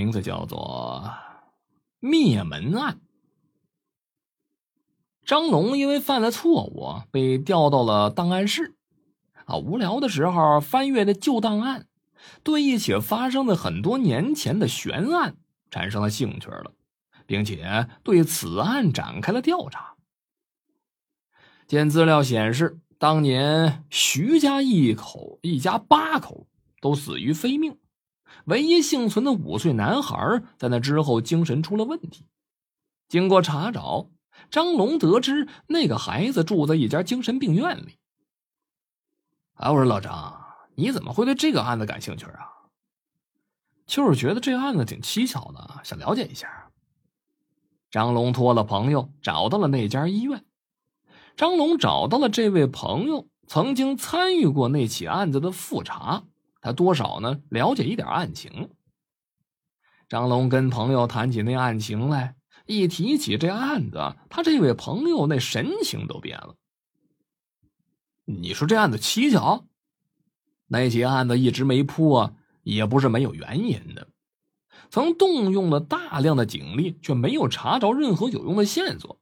名字叫做灭门案。张龙因为犯了错误，被调到了档案室。啊，无聊的时候翻阅的旧档案，对一起发生的很多年前的悬案产生了兴趣了，并且对此案展开了调查。见资料显示，当年徐家一口一家八口都死于非命。唯一幸存的五岁男孩，在那之后精神出了问题。经过查找，张龙得知那个孩子住在一家精神病院里。哎，我说老张，你怎么会对这个案子感兴趣啊？就是觉得这案子挺蹊跷的，想了解一下。张龙托了朋友找到了那家医院。张龙找到了这位朋友，曾经参与过那起案子的复查。他多少呢？了解一点案情。张龙跟朋友谈起那案情来，一提起这案子，他这位朋友那神情都变了。你说这案子蹊跷？那起案子一直没破，也不是没有原因的。曾动用了大量的警力，却没有查着任何有用的线索。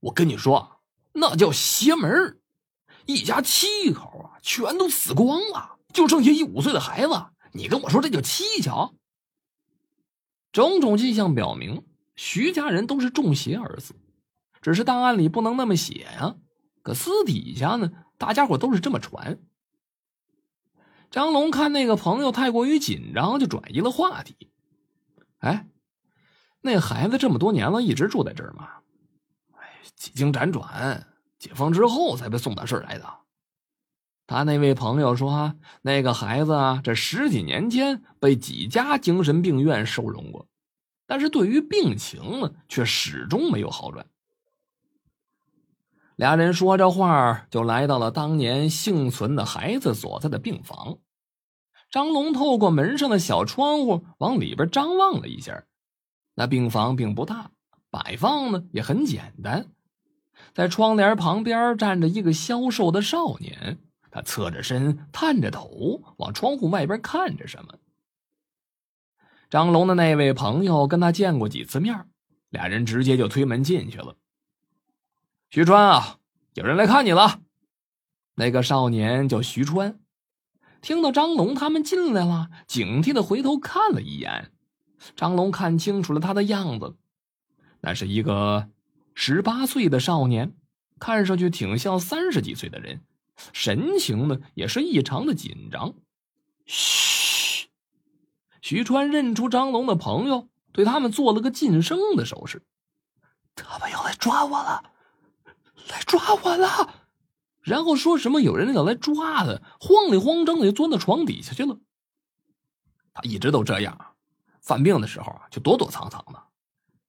我跟你说，那叫邪门一家七口啊，全都死光了。就剩下一五岁的孩子，你跟我说这叫蹊跷？种种迹象表明，徐家人都是中邪而死，只是档案里不能那么写呀。可私底下呢，大家伙都是这么传。张龙看那个朋友太过于紧张，就转移了话题。哎，那孩子这么多年了，一直住在这儿吗？哎，几经辗转，解放之后才被送到这儿来的。他那位朋友说：“那个孩子啊，这十几年间被几家精神病院收容过，但是对于病情呢，却始终没有好转。”俩人说着话，就来到了当年幸存的孩子所在的病房。张龙透过门上的小窗户往里边张望了一下，那病房并不大，摆放呢也很简单。在窗帘旁边站着一个消瘦的少年。他侧着身，探着头，往窗户外边看着什么。张龙的那位朋友跟他见过几次面，俩人直接就推门进去了。徐川啊，有人来看你了。那个少年叫徐川，听到张龙他们进来了，警惕的回头看了一眼。张龙看清楚了他的样子，那是一个十八岁的少年，看上去挺像三十几岁的人。神情呢也是异常的紧张。嘘，徐川认出张龙的朋友，对他们做了个噤声的手势。他们要来抓我了，来抓我了。然后说什么有人要来抓他，慌里慌张的就钻到床底下去了。他一直都这样，犯病的时候啊就躲躲藏藏的，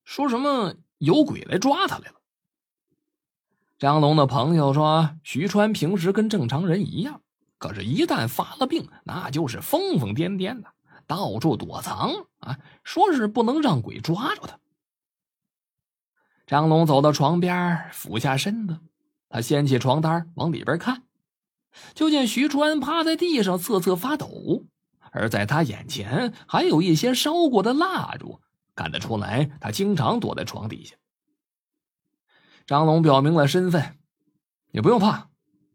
说什么有鬼来抓他来了。张龙的朋友说：“徐川平时跟正常人一样，可是，一旦发了病，那就是疯疯癫癫的，到处躲藏啊！说是不能让鬼抓住他。”张龙走到床边，俯下身子，他掀起床单往里边看，就见徐川趴在地上瑟瑟发抖，而在他眼前还有一些烧过的蜡烛，看得出来他经常躲在床底下。张龙表明了身份，你不用怕，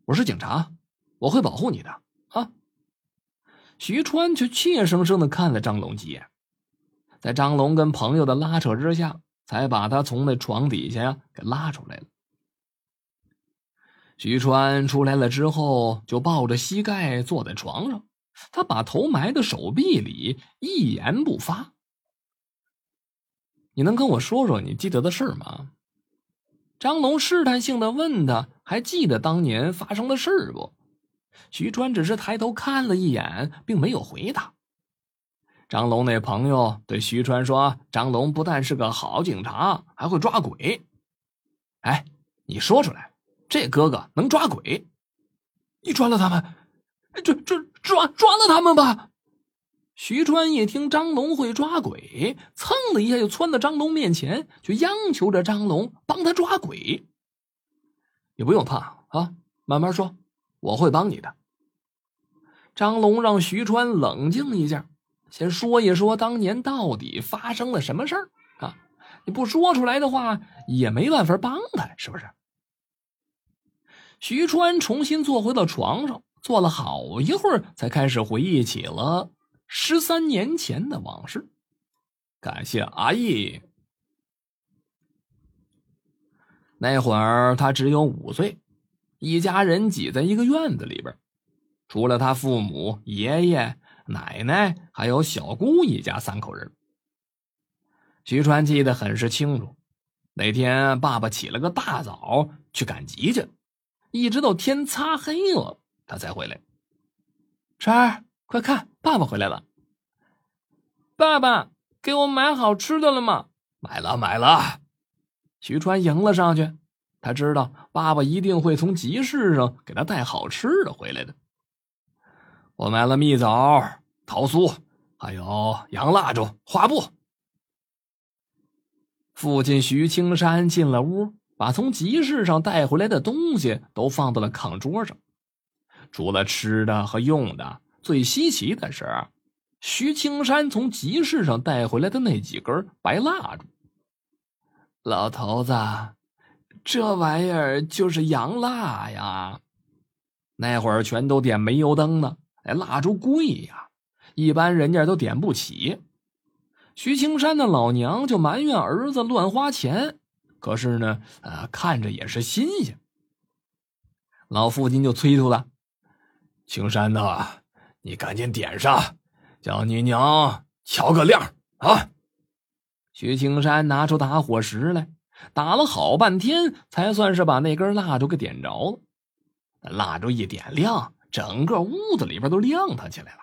我是警察，我会保护你的啊。徐川却怯生生的看了张龙几眼，在张龙跟朋友的拉扯之下，才把他从那床底下呀给拉出来了。徐川出来了之后，就抱着膝盖坐在床上，他把头埋在手臂里，一言不发。你能跟我说说你记得的事吗？张龙试探性的问他：“还记得当年发生的事不？”徐川只是抬头看了一眼，并没有回答。张龙那朋友对徐川说：“张龙不但是个好警察，还会抓鬼。哎，你说出来，这哥哥能抓鬼？你抓了他们？抓抓抓抓了他们吧！”徐川一听张龙会抓鬼，蹭的一下就窜到张龙面前，就央求着张龙帮他抓鬼。你不用怕啊，慢慢说，我会帮你的。张龙让徐川冷静一下，先说一说当年到底发生了什么事儿啊？你不说出来的话，也没办法帮他，是不是？徐川重新坐回到床上，坐了好一会儿，才开始回忆起了十三年前的往事。感谢阿义。那会儿他只有五岁，一家人挤在一个院子里边，除了他父母、爷爷、奶奶，还有小姑一家三口人。徐川记得很是清楚，那天爸爸起了个大早去赶集去，一直到天擦黑了，他才回来。川儿，快看，爸爸回来了！爸爸，给我买好吃的了吗？买了，买了。徐川迎了上去，他知道爸爸一定会从集市上给他带好吃的回来的。我买了蜜枣、桃酥，还有洋蜡烛、花布。父亲徐青山进了屋，把从集市上带回来的东西都放到了炕桌上。除了吃的和用的，最稀奇的是，徐青山从集市上带回来的那几根白蜡烛。老头子，这玩意儿就是洋蜡呀！那会儿全都点煤油灯呢，蜡烛贵呀，一般人家都点不起。徐青山的老娘就埋怨儿子乱花钱，可是呢，呃，看着也是新鲜。老父亲就催促了：“青山呐，你赶紧点上，叫你娘瞧个亮啊！”徐青山拿出打火石来，打了好半天，才算是把那根蜡烛给点着了。蜡烛一点亮，整个屋子里边都亮堂起来了。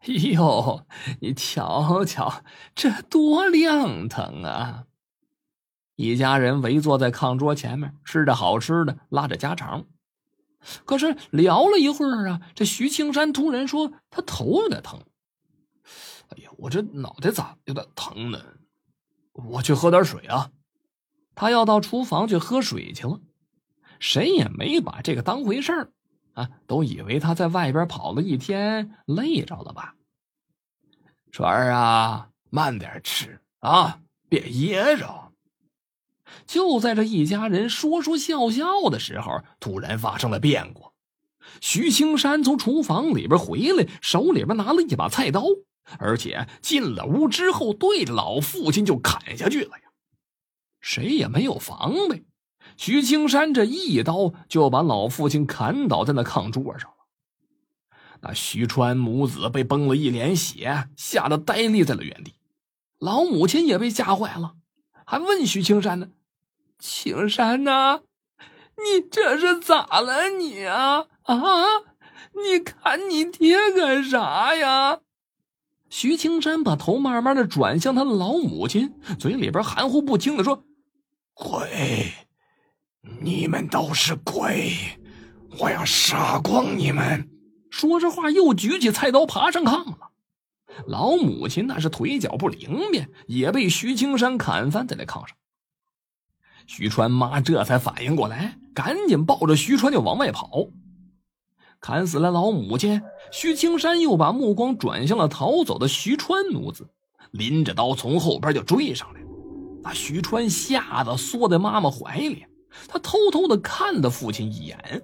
哎呦，你瞧瞧，这多亮堂啊！一家人围坐在炕桌前面，吃着好吃的，拉着家常。可是聊了一会儿啊，这徐青山突然说他头有点疼。哎呀，我这脑袋咋有点疼呢？我去喝点水啊！他要到厨房去喝水去了。谁也没把这个当回事儿啊，都以为他在外边跑了一天累着了吧？川儿啊，慢点吃啊，别噎着。就在这一家人说说笑笑的时候，突然发生了变故。徐青山从厨房里边回来，手里边拿了一把菜刀。而且进了屋之后，对着老父亲就砍下去了呀！谁也没有防备，徐青山这一刀就把老父亲砍倒在那炕桌上了。那徐川母子被崩了一脸血，吓得呆立在了原地。老母亲也被吓坏了，还问徐青山呢：“青山呐，你这是咋了你啊？啊，你砍你爹干啥呀？”徐青山把头慢慢的转向他的老母亲，嘴里边含糊不清的说：“鬼，你们都是鬼，我要杀光你们！”说着话，又举起菜刀爬上炕了。老母亲那是腿脚不灵便，也被徐青山砍翻在那炕上。徐川妈这才反应过来，赶紧抱着徐川就往外跑。砍死了老母亲，徐青山又把目光转向了逃走的徐川母子，拎着刀从后边就追上来了。把徐川吓得缩在妈妈怀里，他偷偷的看了父亲一眼。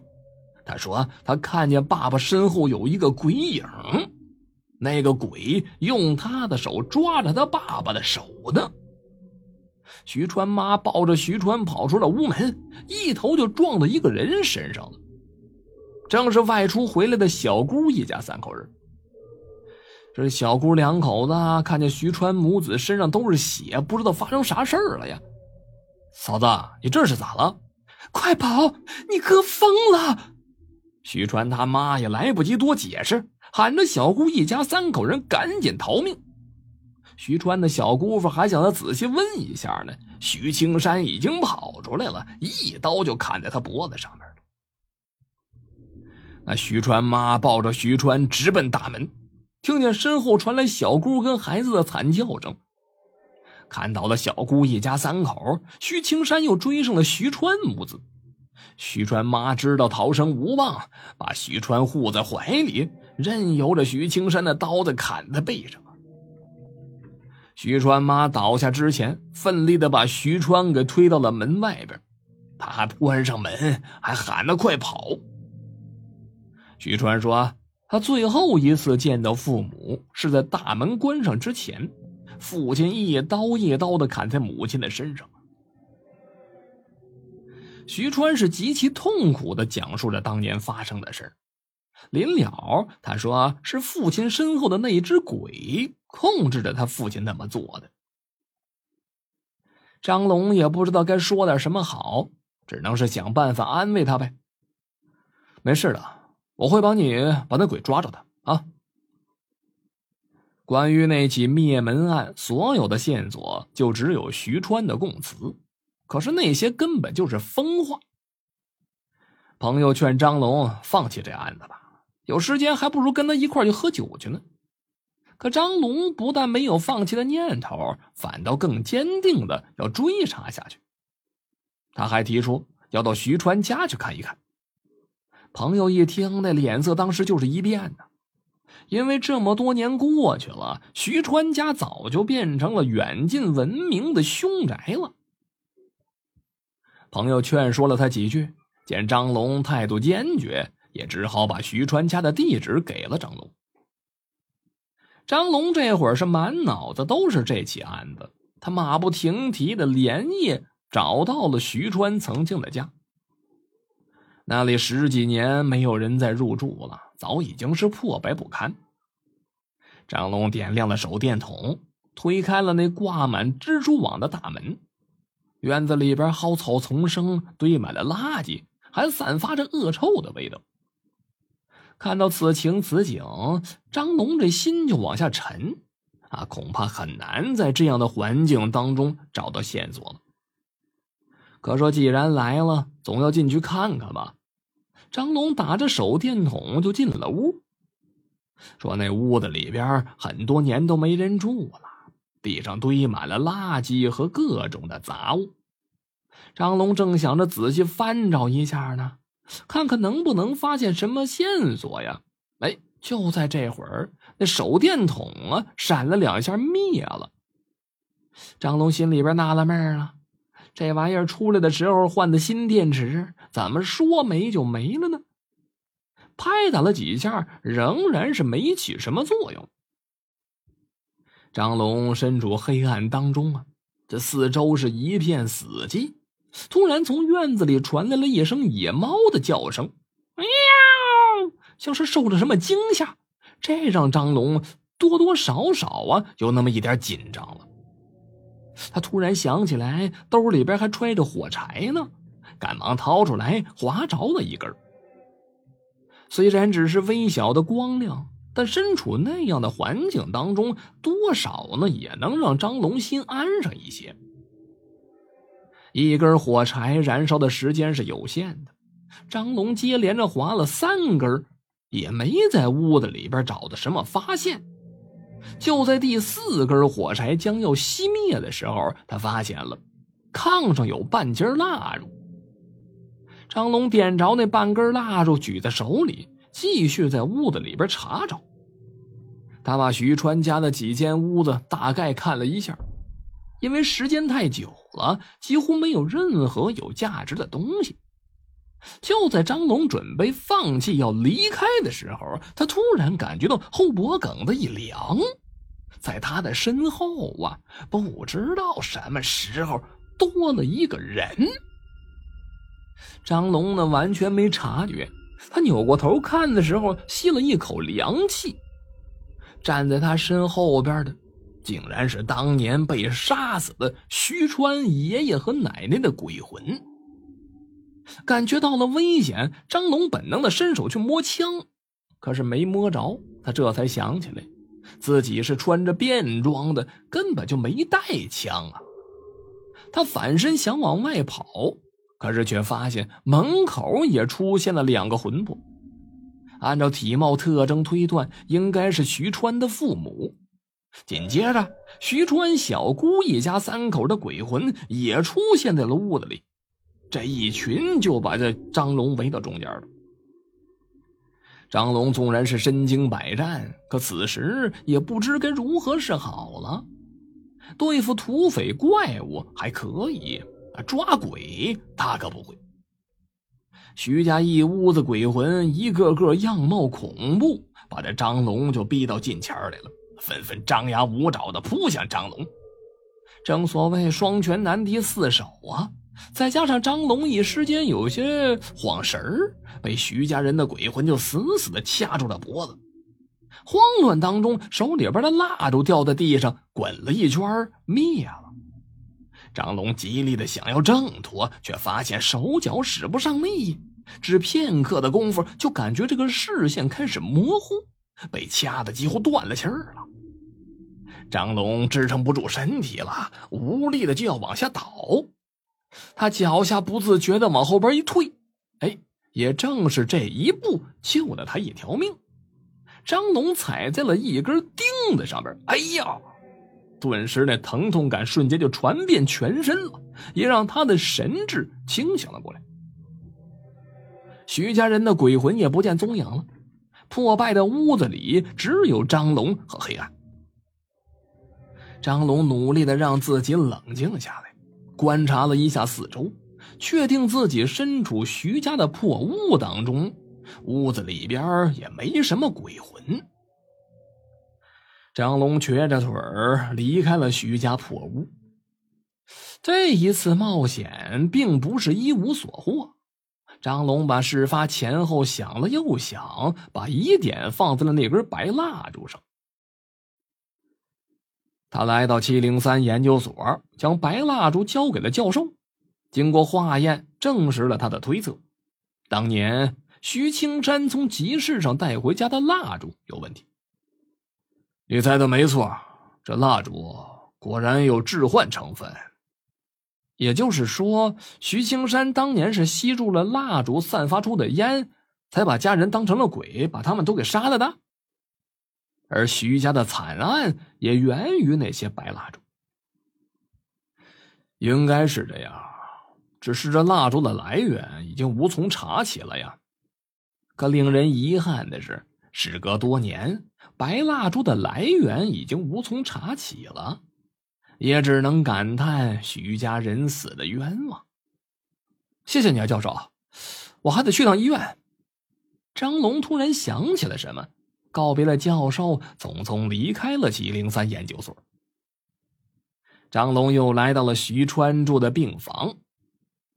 他说：“他看见爸爸身后有一个鬼影，那个鬼用他的手抓着他爸爸的手呢。”徐川妈抱着徐川跑出了屋门，一头就撞到一个人身上了。正是外出回来的小姑一家三口人。这小姑两口子看见徐川母子身上都是血，不知道发生啥事儿了呀。嫂子，你这是咋了？快跑！你哥疯了！徐川他妈也来不及多解释，喊着小姑一家三口人赶紧逃命。徐川的小姑父还想再仔细问一下呢，徐青山已经跑出来了，一刀就砍在他脖子上面。那徐川妈抱着徐川直奔大门，听见身后传来小姑跟孩子的惨叫声，看到了小姑一家三口，徐青山又追上了徐川母子。徐川妈知道逃生无望，把徐川护在怀里，任由着徐青山的刀子砍在背上。徐川妈倒下之前，奋力的把徐川给推到了门外边，他还关上门，还喊着快跑。徐川说，他最后一次见到父母是在大门关上之前，父亲一刀一刀的砍在母亲的身上。徐川是极其痛苦的讲述着当年发生的事临了，他说是父亲身后的那只鬼。控制着他父亲那么做的，张龙也不知道该说点什么好，只能是想办法安慰他呗。没事的，我会帮你把那鬼抓着的啊。关于那起灭门案，所有的线索就只有徐川的供词，可是那些根本就是疯话。朋友劝张龙放弃这案子吧，有时间还不如跟他一块去喝酒去呢。可张龙不但没有放弃的念头，反倒更坚定的要追查下去。他还提出要到徐川家去看一看。朋友一听，那脸色当时就是一变呢，因为这么多年过去了，徐川家早就变成了远近闻名的凶宅了。朋友劝说了他几句，见张龙态度坚决，也只好把徐川家的地址给了张龙。张龙这会儿是满脑子都是这起案子，他马不停蹄的连夜找到了徐川曾经的家。那里十几年没有人再入住了，早已经是破败不堪。张龙点亮了手电筒，推开了那挂满蜘蛛网的大门。院子里边蒿草丛生，堆满了垃圾，还散发着恶臭的味道。看到此情此景，张龙这心就往下沉，啊，恐怕很难在这样的环境当中找到线索了。可说既然来了，总要进去看看吧。张龙打着手电筒就进了屋，说那屋子里边很多年都没人住了，地上堆满了垃圾和各种的杂物。张龙正想着仔细翻找一下呢。看看能不能发现什么线索呀？哎，就在这会儿，那手电筒啊闪了两下灭了。张龙心里边纳了闷了，这玩意儿出来的时候换的新电池，怎么说没就没了呢？拍打了几下，仍然是没起什么作用。张龙身处黑暗当中啊，这四周是一片死寂。突然，从院子里传来了一声野猫的叫声，“喵”，像是受了什么惊吓。这让张龙多多少少啊有那么一点紧张了。他突然想起来，兜里边还揣着火柴呢，赶忙掏出来，划着了一根。虽然只是微小的光亮，但身处那样的环境当中，多少呢也能让张龙心安上一些。一根火柴燃烧的时间是有限的，张龙接连着划了三根，也没在屋子里边找到什么发现。就在第四根火柴将要熄灭的时候，他发现了炕上有半截蜡烛。张龙点着那半根蜡烛，举在手里，继续在屋子里边查找。他把徐川家的几间屋子大概看了一下。因为时间太久了，几乎没有任何有价值的东西。就在张龙准备放弃要离开的时候，他突然感觉到后脖梗子一凉，在他的身后啊，不知道什么时候多了一个人。张龙呢，完全没察觉。他扭过头看的时候，吸了一口凉气，站在他身后边的。竟然是当年被杀死的徐川爷爷和奶奶的鬼魂。感觉到了危险，张龙本能的伸手去摸枪，可是没摸着。他这才想起来，自己是穿着便装的，根本就没带枪啊。他反身想往外跑，可是却发现门口也出现了两个魂魄。按照体貌特征推断，应该是徐川的父母。紧接着，徐川小姑一家三口的鬼魂也出现在了屋子里，这一群就把这张龙围到中间了。张龙纵然是身经百战，可此时也不知该如何是好了。对付土匪怪物还可以，抓鬼他可不会。徐家一屋子鬼魂，一个个样貌恐怖，把这张龙就逼到近前来了，纷纷张牙舞爪的扑向张龙。正所谓双拳难敌四手啊！再加上张龙一时间有些晃神儿，被徐家人的鬼魂就死死的掐住了脖子。慌乱当中，手里边的蜡烛掉在地上，滚了一圈灭了。张龙极力的想要挣脱，却发现手脚使不上力，只片刻的功夫，就感觉这个视线开始模糊，被掐的几乎断了气儿了。张龙支撑不住身体了，无力的就要往下倒。他脚下不自觉的往后边一退，哎，也正是这一步救了他一条命。张龙踩在了一根钉子上边，哎呀！顿时那疼痛感瞬间就传遍全身了，也让他的神智清醒了过来。徐家人的鬼魂也不见踪影了，破败的屋子里只有张龙和黑暗。张龙努力的让自己冷静下来。观察了一下四周，确定自己身处徐家的破屋当中，屋子里边也没什么鬼魂。张龙瘸着腿儿离开了徐家破屋。这一次冒险并不是一无所获。张龙把事发前后想了又想，把疑点放在了那根白蜡烛上。他来到七零三研究所，将白蜡烛交给了教授。经过化验，证实了他的推测：当年徐青山从集市上带回家的蜡烛有问题。你猜的没错，这蜡烛果然有致幻成分。也就是说，徐青山当年是吸住了蜡烛散发出的烟，才把家人当成了鬼，把他们都给杀了的。而徐家的惨案也源于那些白蜡烛，应该是这样。只是这蜡烛的来源已经无从查起了呀。可令人遗憾的是，时隔多年，白蜡烛的来源已经无从查起了，也只能感叹徐家人死的冤枉。谢谢你啊，教授，我还得去趟医院。张龙突然想起了什么。告别了教授，匆匆离开了七零三研究所。张龙又来到了徐川住的病房，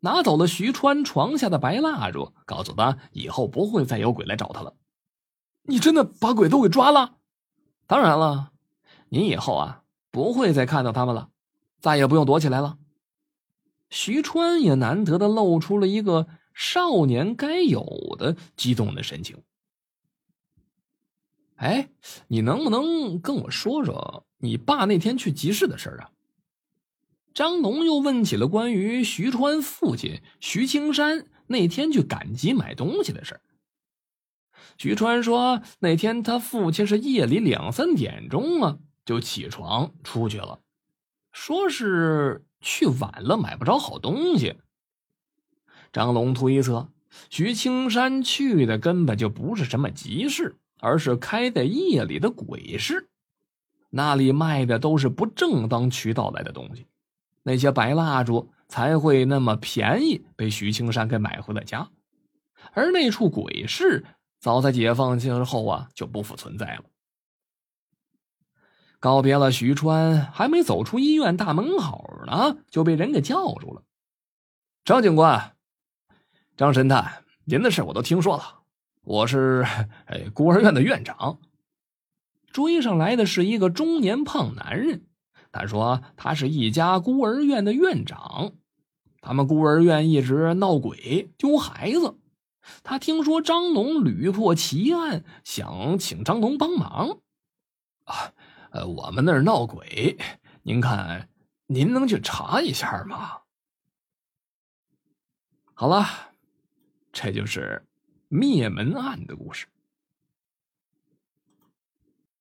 拿走了徐川床下的白蜡烛，告诉他以后不会再有鬼来找他了。你真的把鬼都给抓了？当然了，你以后啊不会再看到他们了，再也不用躲起来了。徐川也难得的露出了一个少年该有的激动的神情。哎，你能不能跟我说说你爸那天去集市的事儿啊？张龙又问起了关于徐川父亲徐青山那天去赶集买东西的事儿徐川说，那天他父亲是夜里两三点钟啊就起床出去了，说是去晚了买不着好东西。张龙推测，徐青山去的根本就不是什么集市。而是开在夜里的鬼市，那里卖的都是不正当渠道来的东西，那些白蜡烛才会那么便宜被徐青山给买回了家。而那处鬼市早在解放之后啊就不复存在了。告别了徐川，还没走出医院大门口呢，就被人给叫住了。张警官，张神探，您的事我都听说了。我是哎，孤儿院的院长。追上来的是一个中年胖男人，他说他是一家孤儿院的院长，他们孤儿院一直闹鬼丢孩子。他听说张龙屡破奇案，想请张龙帮忙。啊，呃，我们那儿闹鬼，您看您能去查一下吗？好了，这就是。灭门案的故事。